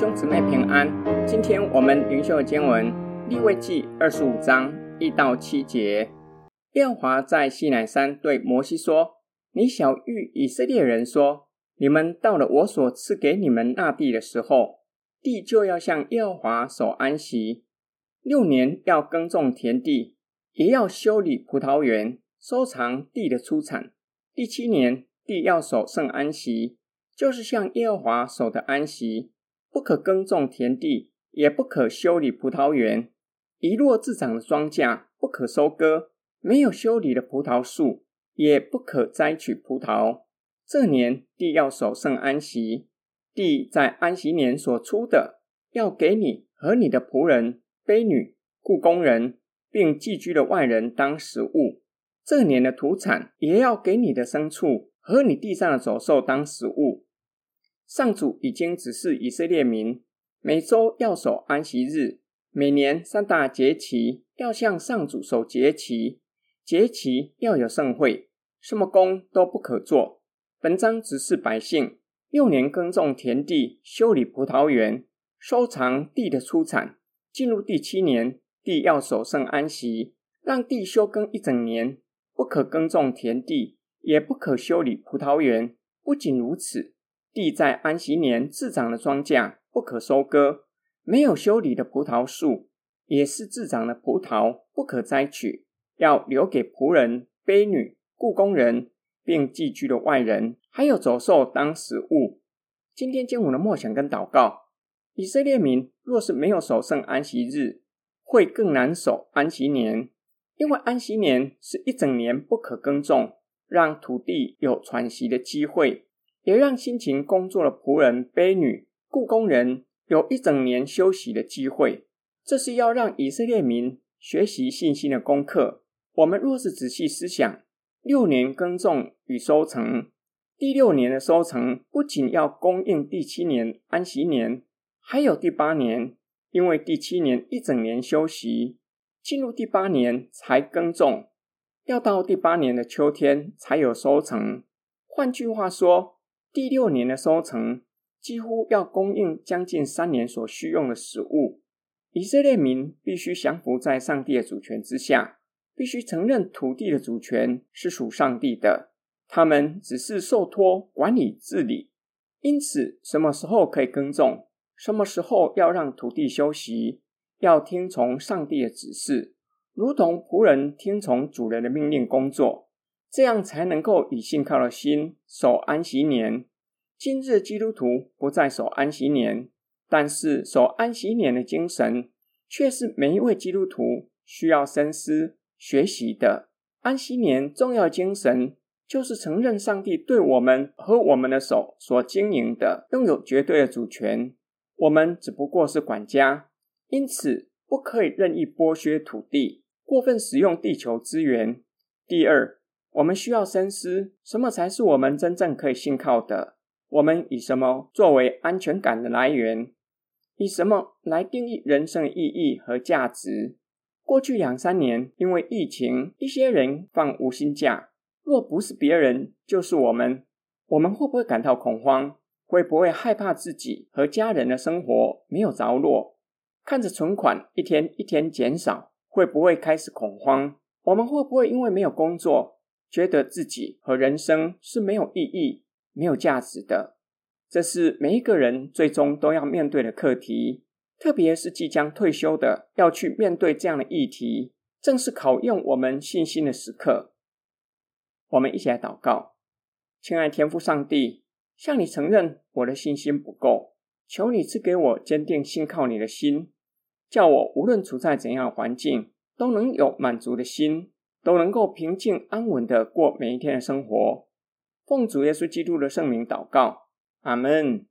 兄姊妹平安，今天我们灵修的经文利未记二十五章一到七节。耶和华在西乃山对摩西说：“你晓諭以色列人说，你们到了我所赐给你们那地的时候，地就要向耶和华守安息。六年要耕种田地，也要修理葡萄园，收藏地的出产。第七年，地要守圣安息，就是向耶和华守的安息。”不可耕种田地，也不可修理葡萄园。遗落自长的庄稼不可收割，没有修理的葡萄树也不可摘取葡萄。这年地要守圣安息，地在安息年所出的，要给你和你的仆人、婢女、雇工人，并寄居的外人当食物。这年的土产也要给你的牲畜和你地上的走兽当食物。上主已经指示以色列民，每周要守安息日，每年三大节期要向上主守节期，节期要有盛会，什么工都不可做。本章指示百姓，六年耕种田地，修理葡萄园，收藏地的出产。进入第七年，地要守圣安息，让地休耕一整年，不可耕种田地，也不可修理葡萄园。不仅如此。地在安息年自长的庄稼不可收割，没有修理的葡萄树也是自长的葡萄不可摘取，要留给仆人、婢女、雇工人，并寄居的外人，还有走兽当食物。今天经文的默想跟祷告：以色列民若是没有守圣安息日，会更难守安息年，因为安息年是一整年不可耕种，让土地有喘息的机会。也让辛勤工作的仆人、婢女、雇工人有一整年休息的机会。这是要让以色列民学习信心的功课。我们若是仔细思想，六年耕种与收成，第六年的收成不仅要供应第七年安息年，还有第八年，因为第七年一整年休息，进入第八年才耕种，要到第八年的秋天才有收成。换句话说，第六年的收成几乎要供应将近三年所需用的食物。以色列民必须降服在上帝的主权之下，必须承认土地的主权是属上帝的，他们只是受托管理治理。因此，什么时候可以耕种，什么时候要让土地休息，要听从上帝的指示，如同仆人听从主人的命令工作。这样才能够以信靠的心守安息年。今日基督徒不再守安息年，但是守安息年的精神，却是每一位基督徒需要深思学习的。安息年重要精神，就是承认上帝对我们和我们的手所经营的，拥有绝对的主权。我们只不过是管家，因此不可以任意剥削土地，过分使用地球资源。第二。我们需要深思，什么才是我们真正可以信靠的？我们以什么作为安全感的来源？以什么来定义人生意义和价值？过去两三年，因为疫情，一些人放无薪假，若不是别人，就是我们。我们会不会感到恐慌？会不会害怕自己和家人的生活没有着落？看着存款一天一天减少，会不会开始恐慌？我们会不会因为没有工作，觉得自己和人生是没有意义、没有价值的，这是每一个人最终都要面对的课题。特别是即将退休的，要去面对这样的议题，正是考验我们信心的时刻。我们一起来祷告：亲爱天父上帝，向你承认我的信心不够，求你赐给我坚定信靠你的心，叫我无论处在怎样的环境，都能有满足的心。都能够平静安稳的过每一天的生活。奉主耶稣基督的圣名祷告，阿门。